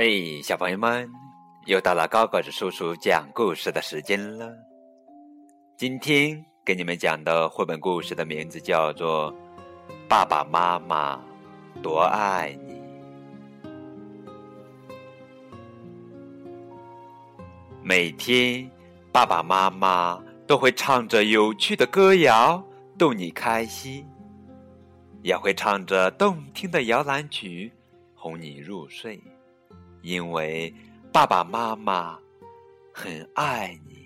嘿，小朋友们，又到了高个子叔叔讲故事的时间了。今天给你们讲的绘本故事的名字叫做《爸爸妈妈多爱你》。每天，爸爸妈妈都会唱着有趣的歌谣逗你开心，也会唱着动听的摇篮曲哄你入睡。因为爸爸妈妈很爱你。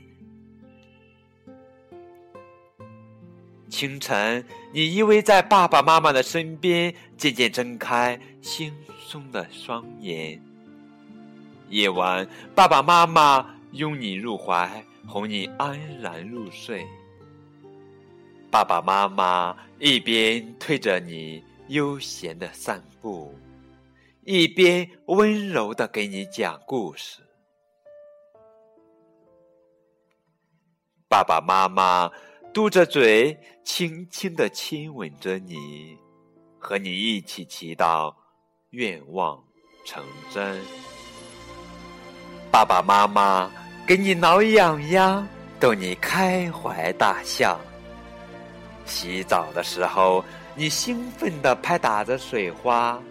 清晨，你依偎在爸爸妈妈的身边，渐渐睁开惺忪的双眼。夜晚，爸爸妈妈拥你入怀，哄你安然入睡。爸爸妈妈一边推着你悠闲的散步。一边温柔的给你讲故事，爸爸妈妈嘟着嘴，轻轻的亲吻着你，和你一起祈祷愿望成真。爸爸妈妈给你挠痒痒，逗你开怀大笑。洗澡的时候，你兴奋的拍打着水花。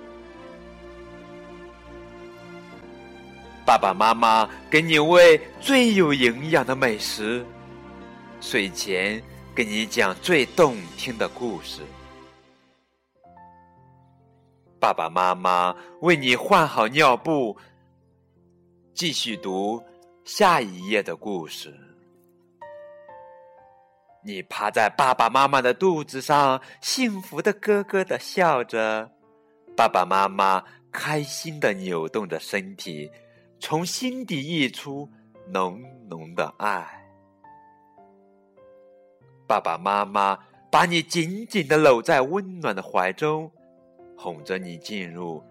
爸爸妈妈给你喂最有营养的美食，睡前给你讲最动听的故事。爸爸妈妈为你换好尿布，继续读下一页的故事。你趴在爸爸妈妈的肚子上，幸福的咯咯的笑着。爸爸妈妈开心的扭动着身体。从心底溢出浓浓的爱，爸爸妈妈把你紧紧的搂在温暖的怀中，哄着你进入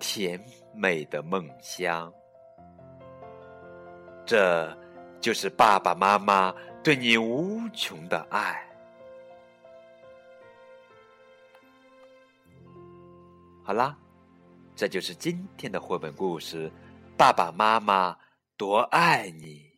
甜美的梦乡。这就是爸爸妈妈对你无穷的爱。好啦，这就是今天的绘本故事。爸爸妈妈多爱你。